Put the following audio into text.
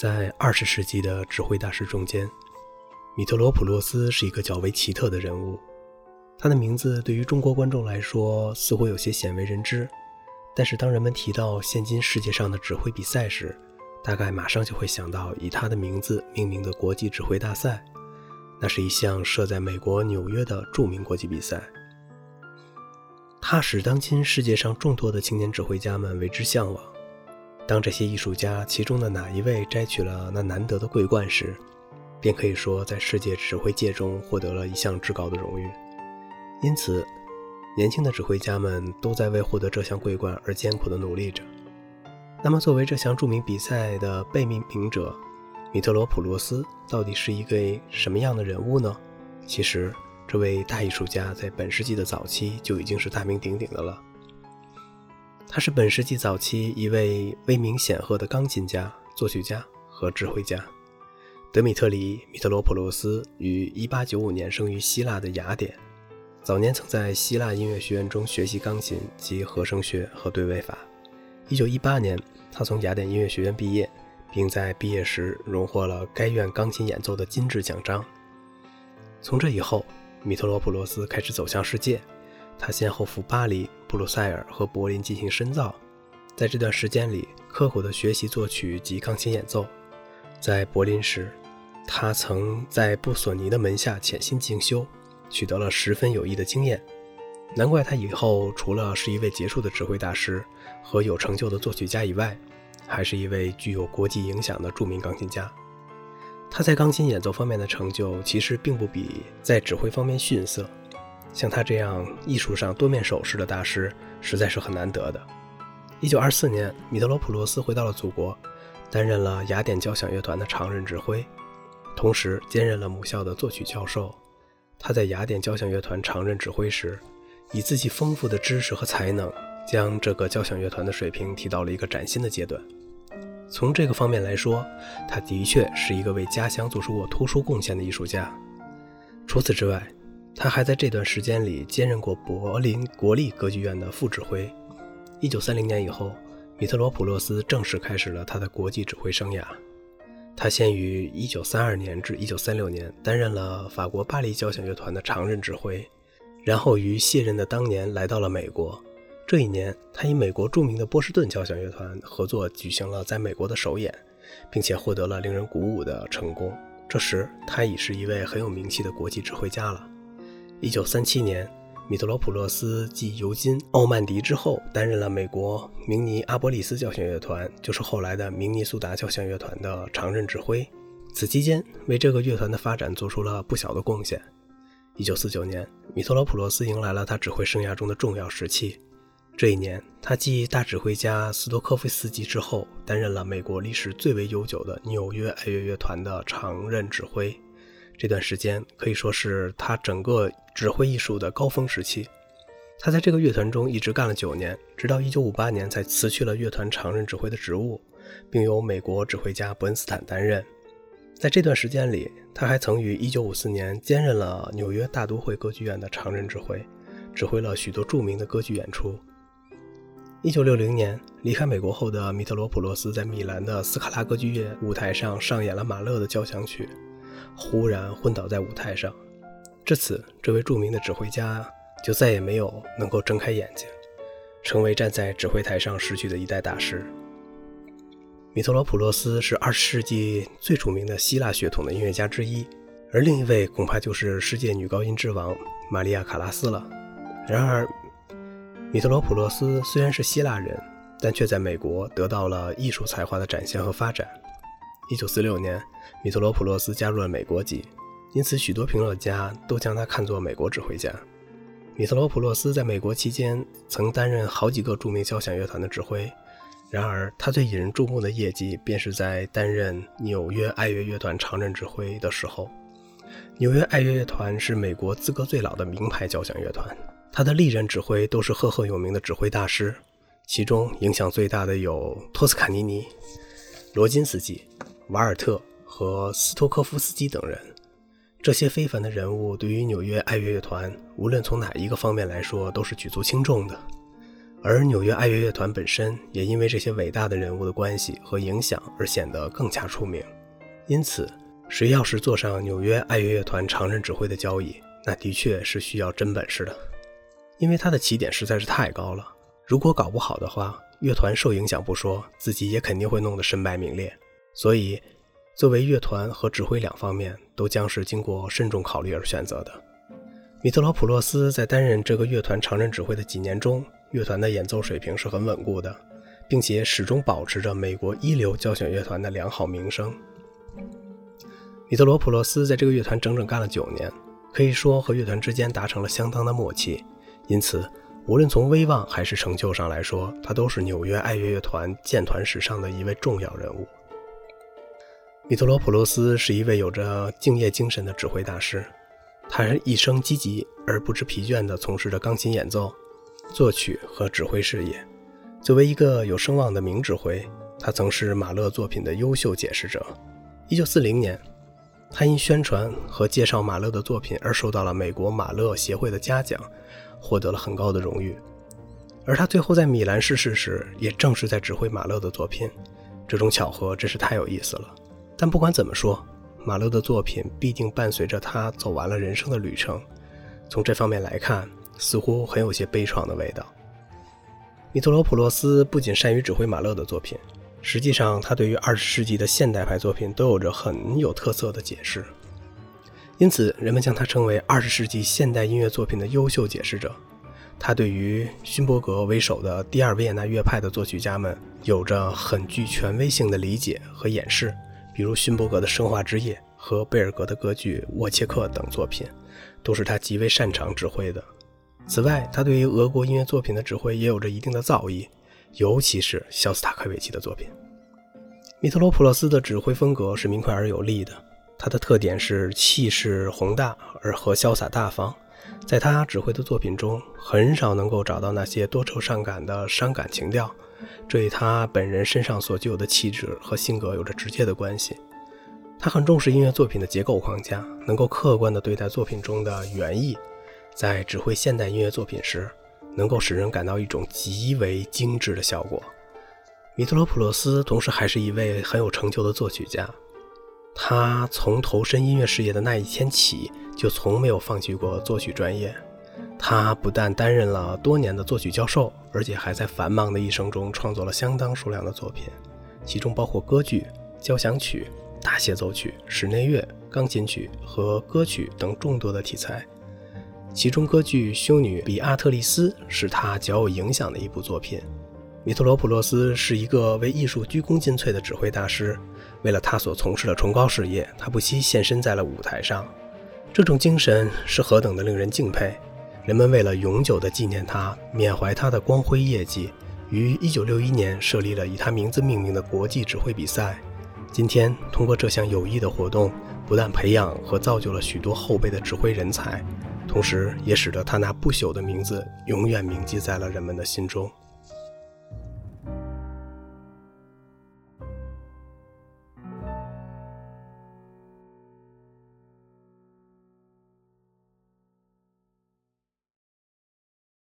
在二十世纪的指挥大师中间，米特罗普洛斯是一个较为奇特的人物。他的名字对于中国观众来说似乎有些鲜为人知，但是当人们提到现今世界上的指挥比赛时，大概马上就会想到以他的名字命名的国际指挥大赛。那是一项设在美国纽约的著名国际比赛，它使当今世界上众多的青年指挥家们为之向往。当这些艺术家其中的哪一位摘取了那难得的桂冠时，便可以说在世界指挥界中获得了一项至高的荣誉。因此，年轻的指挥家们都在为获得这项桂冠而艰苦地努力着。那么，作为这项著名比赛的被命名者，米特罗普罗斯到底是一个什么样的人物呢？其实，这位大艺术家在本世纪的早期就已经是大名鼎鼎的了。他是本世纪早期一位威名显赫的钢琴家、作曲家和指挥家。德米特里·米特罗普罗斯于1895年生于希腊的雅典，早年曾在希腊音乐学院中学习钢琴及和声学和对位法。1918年，他从雅典音乐学院毕业，并在毕业时荣获了该院钢琴演奏的金质奖章。从这以后，米特罗普罗斯开始走向世界。他先后赴巴黎、布鲁塞尔和柏林进行深造，在这段时间里，刻苦地学习作曲及钢琴演奏。在柏林时，他曾在布索尼的门下潜心进修，取得了十分有益的经验。难怪他以后除了是一位杰出的指挥大师和有成就的作曲家以外，还是一位具有国际影响的著名钢琴家。他在钢琴演奏方面的成就其实并不比在指挥方面逊色。像他这样艺术上多面手势的大师，实在是很难得的。一九二四年，米特罗普洛斯回到了祖国，担任了雅典交响乐团的常任指挥，同时兼任了母校的作曲教授。他在雅典交响乐团常任指挥时，以自己丰富的知识和才能，将这个交响乐团的水平提到了一个崭新的阶段。从这个方面来说，他的确是一个为家乡做出过突出贡献的艺术家。除此之外，他还在这段时间里兼任过柏林国立歌剧院的副指挥。一九三零年以后，米特罗普洛斯正式开始了他的国际指挥生涯。他先于一九三二年至一九三六年担任了法国巴黎交响乐团的常任指挥，然后于卸任的当年来到了美国。这一年，他与美国著名的波士顿交响乐团合作举行了在美国的首演，并且获得了令人鼓舞的成功。这时，他已是一位很有名气的国际指挥家了。一九三七年，米特罗普洛斯继尤金·奥曼迪之后，担任了美国明尼阿波利斯交响乐团，就是后来的明尼苏达交响乐团的常任指挥。此期间，为这个乐团的发展做出了不小的贡献。一九四九年，米特罗普洛斯迎来了他指挥生涯中的重要时期。这一年，他继大指挥家斯托科夫斯基之后，担任了美国历史最为悠久的纽约爱乐乐团的常任指挥。这段时间可以说是他整个指挥艺术的高峰时期。他在这个乐团中一直干了九年，直到1958年才辞去了乐团常任指挥的职务，并由美国指挥家伯恩斯坦担任。在这段时间里，他还曾于1954年兼任了纽约大都会歌剧院的常任指挥，指挥了许多著名的歌剧演出。1960年离开美国后的米特罗普洛斯在米兰的斯卡拉歌剧院舞台上上演了马勒的交响曲。忽然昏倒在舞台上，至此，这位著名的指挥家就再也没有能够睁开眼睛，成为站在指挥台上逝去的一代大师。米特罗普洛斯是二十世纪最著名的希腊血统的音乐家之一，而另一位恐怕就是世界女高音之王玛利亚·卡拉斯了。然而，米特罗普洛斯虽然是希腊人，但却在美国得到了艺术才华的展现和发展。一九四六年，米特罗普洛斯加入了美国籍，因此许多评论家都将他看作美国指挥家。米特罗普洛斯在美国期间曾担任好几个著名交响乐团的指挥，然而他最引人注目的业绩便是在担任纽约爱乐乐团常任指挥的时候。纽约爱乐乐团是美国资格最老的名牌交响乐团，他的历任指挥都是赫赫有名的指挥大师，其中影响最大的有托斯卡尼尼、罗金斯基。瓦尔特和斯托科夫斯基等人，这些非凡的人物对于纽约爱乐乐团，无论从哪一个方面来说，都是举足轻重的。而纽约爱乐乐团本身也因为这些伟大的人物的关系和影响而显得更加出名。因此，谁要是坐上纽约爱乐乐团常任指挥的交椅，那的确是需要真本事的，因为他的起点实在是太高了。如果搞不好的话，乐团受影响不说，自己也肯定会弄得身败名裂。所以，作为乐团和指挥两方面都将是经过慎重考虑而选择的。米特罗普洛斯在担任这个乐团常任指挥的几年中，乐团的演奏水平是很稳固的，并且始终保持着美国一流交响乐团的良好名声。米特罗普洛斯在这个乐团整整干了九年，可以说和乐团之间达成了相当的默契。因此，无论从威望还是成就上来说，他都是纽约爱乐乐团建团史上的一位重要人物。米特罗普洛斯是一位有着敬业精神的指挥大师，他一生积极而不知疲倦地从事着钢琴演奏、作曲和指挥事业。作为一个有声望的名指挥，他曾是马勒作品的优秀解释者。1940年，他因宣传和介绍马勒的作品而受到了美国马勒协会的嘉奖，获得了很高的荣誉。而他最后在米兰逝世时，也正是在指挥马勒的作品。这种巧合真是太有意思了。但不管怎么说，马勒的作品必定伴随着他走完了人生的旅程。从这方面来看，似乎很有些悲怆的味道。米特罗普洛斯不仅善于指挥马勒的作品，实际上他对于二十世纪的现代派作品都有着很有特色的解释，因此人们将他称为二十世纪现代音乐作品的优秀解释者。他对于勋伯格为首的第二维也纳乐派的作曲家们有着很具权威性的理解和演示。比如勋伯格的《生化之夜》和贝尔格的歌剧《沃切克》等作品，都是他极为擅长指挥的。此外，他对于俄国音乐作品的指挥也有着一定的造诣，尤其是肖斯塔科维奇的作品。米特罗普洛斯的指挥风格是明快而有力的，他的特点是气势宏大而和潇洒大方。在他指挥的作品中，很少能够找到那些多愁善感的伤感情调。这与他本人身上所具有的气质和性格有着直接的关系。他很重视音乐作品的结构框架，能够客观地对待作品中的原意。在指挥现代音乐作品时，能够使人感到一种极为精致的效果。米特罗普洛斯同时还是一位很有成就的作曲家。他从投身音乐事业的那一天起，就从没有放弃过作曲专业。他不但担任了多年的作曲教授，而且还在繁忙的一生中创作了相当数量的作品，其中包括歌剧、交响曲、大协奏曲、室内乐、钢琴曲和歌曲等众多的题材。其中，歌剧《修女比阿特丽斯》是他较有影响的一部作品。米特罗普洛斯是一个为艺术鞠躬尽瘁的指挥大师，为了他所从事的崇高事业，他不惜献身在了舞台上。这种精神是何等的令人敬佩！人们为了永久的纪念他、缅怀他的光辉业绩，于1961年设立了以他名字命名的国际指挥比赛。今天，通过这项有益的活动，不但培养和造就了许多后辈的指挥人才，同时也使得他那不朽的名字永远铭记在了人们的心中。